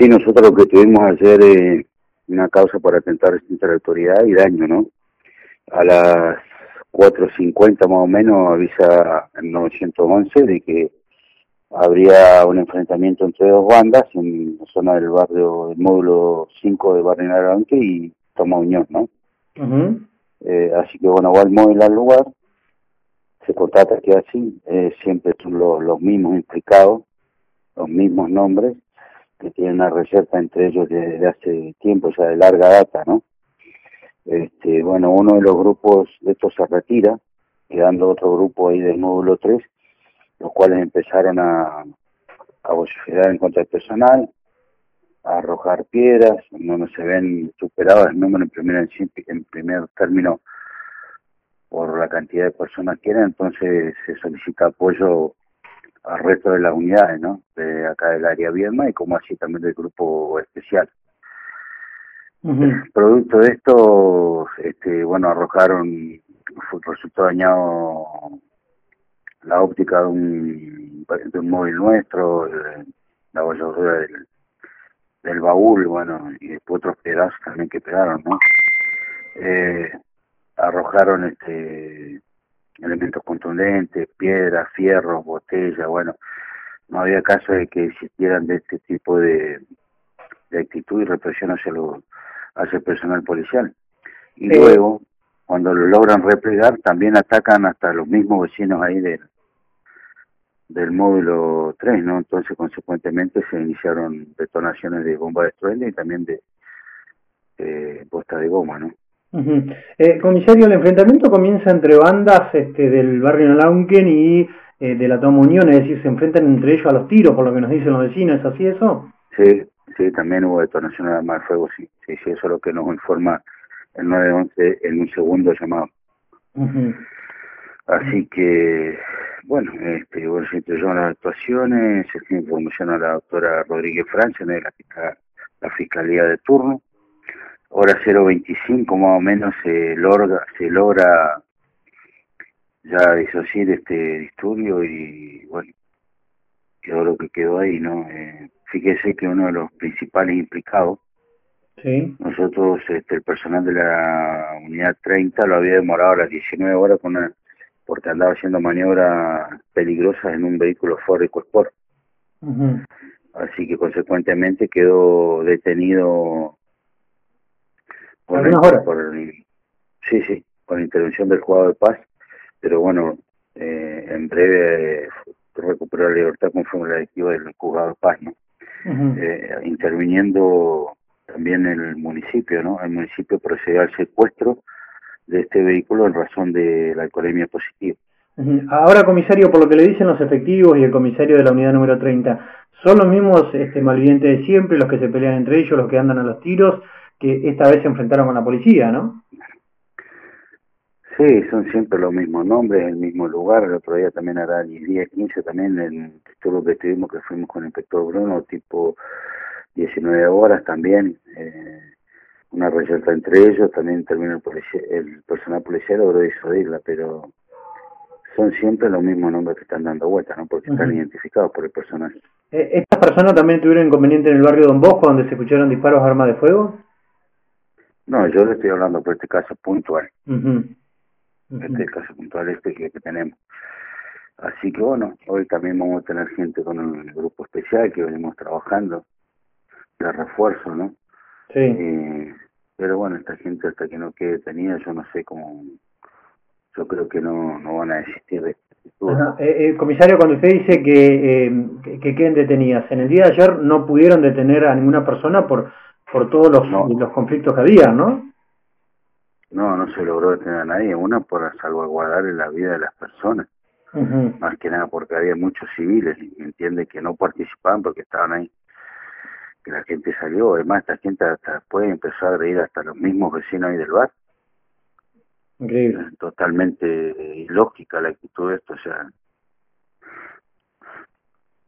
Sí, nosotros lo que tuvimos ayer es una causa por atentar contra la autoridad y daño, ¿no? A las 4.50 más o menos avisa el 911 de que habría un enfrentamiento entre dos bandas en la zona del barrio, del módulo 5 de Barrio Naranque y Toma Unión, ¿no? eh, así que bueno, va el móvil al lugar, se constata que así, eh, siempre son los, los mismos implicados, los mismos nombres, que tienen una reserva entre ellos desde hace tiempo, ya de larga data, ¿no? Este, bueno, uno de los grupos de estos se retira, quedando otro grupo ahí del módulo 3, los cuales empezaron a, a vociferar en contra del personal, a arrojar piedras, no se ven superados el número en primer, en primer término por la cantidad de personas que eran, entonces se solicita apoyo al resto de las unidades, ¿no? De acá del área Viedma y como así también del grupo especial. Producto de esto, este, bueno, arrojaron, resultó dañado la óptica de un, de un móvil nuestro, la bolladura del, del baúl, bueno, y después otros pedazos también que pegaron, ¿no? Eh, arrojaron este elementos contundentes, piedras, fierros, botellas, bueno, no había caso de que existieran de este tipo de, de actitud y represión hacia, lo, hacia el personal policial. Y luego, cuando lo logran replegar, también atacan hasta los mismos vecinos ahí del, del módulo 3, ¿no? Entonces, consecuentemente, se iniciaron detonaciones de bomba de estruendo y también de eh, posta de goma, ¿no? Eh, comisario, el enfrentamiento comienza entre bandas este, del barrio Nalauquen y eh, de la Toma Unión, es decir, se enfrentan entre ellos a los tiros, por lo que nos dicen los vecinos, ¿es así eso? Sí, sí, también hubo detonaciones de armas de fuego, sí, sí, sí, eso es lo que nos informa el 911 en un segundo llamado. Así que, bueno, este, bueno, se incluyeron las actuaciones, se tiene información a la doctora Rodríguez Francia, de la, la Fiscalía de turno, hora 0.25 más o menos se logra, se logra ya disociar este disturbio y bueno, quedó lo que quedó ahí, ¿no? Eh, fíjese que uno de los principales implicados, sí. nosotros, este, el personal de la unidad 30 lo había demorado a las 19 horas con porque andaba haciendo maniobras peligrosas en un vehículo Ford EcoSport. Así que consecuentemente quedó detenido por, sí, sí, con la intervención del jugador de paz, pero bueno, eh, en breve recuperó la libertad conforme la directiva del jugador de paz, ¿no? eh, interviniendo también el municipio, ¿no? El municipio procedió al secuestro de este vehículo en razón de la alcoholemia positiva. Ahora, comisario, por lo que le dicen los efectivos y el comisario de la unidad número 30, ¿son los mismos este, malvivientes de siempre, los que se pelean entre ellos, los que andan a los tiros? Que esta vez se enfrentaron con la policía, ¿no? Sí, son siempre los mismos nombres, el mismo lugar. El otro día también era el día 15 también, en todo lo que estuvimos, que fuimos con el inspector Bruno, tipo 19 horas también. Eh, una reserva entre ellos, también terminó el, el personal policial logró disuadirla, pero son siempre los mismos nombres que están dando vueltas, ¿no? Porque están identificados por el personal. Eh, ¿Estas personas también tuvieron inconveniente en el barrio Don Bosco, donde se escucharon disparos de armas de fuego? No, yo le estoy hablando por este caso puntual. Este caso puntual este que, tenemos. Así que bueno, hoy también vamos a tener gente con el grupo especial que venimos trabajando de refuerzo, ¿no? Sí. Eh, pero bueno, esta gente hasta que no quede detenida, yo no sé cómo, yo creo que no, no van a desistir de eh, eh, comisario, cuando usted dice que, eh, que, que, queden detenidas, en el día de ayer no pudieron detener a ninguna persona por por todos los, los conflictos que había, ¿no? No, no se logró detener a nadie, una por salvaguardar la vida de las personas, más que nada porque había muchos civiles, y entiende que no participaban porque estaban ahí, que la gente salió, además esta gente hasta después empezó a agredir hasta los mismos vecinos ahí del bar. Increíble. Totalmente ilógica la actitud de esto, o sea...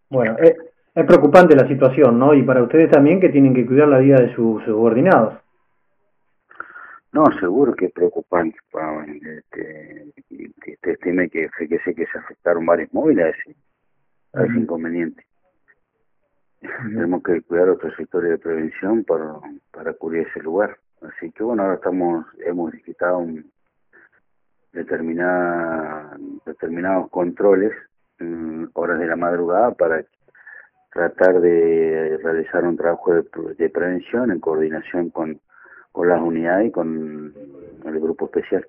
Bueno, eh, es preocupante la situación, ¿no? Y para ustedes también que tienen que cuidar la vida de sus subordinados. No, seguro que es preocupante. Este, te estime que fíjese que se afectaron varios móviles a ese, inconveniente. tenemos que cuidar otro sector de prevención para, para cubrir ese lugar. Así que bueno, ahora estamos, hemos visitado un, determinada, determinados controles en horas de la madrugada para tratar de realizar un trabajo de, de prevención en coordinación con, con las unidades y con el grupo especial.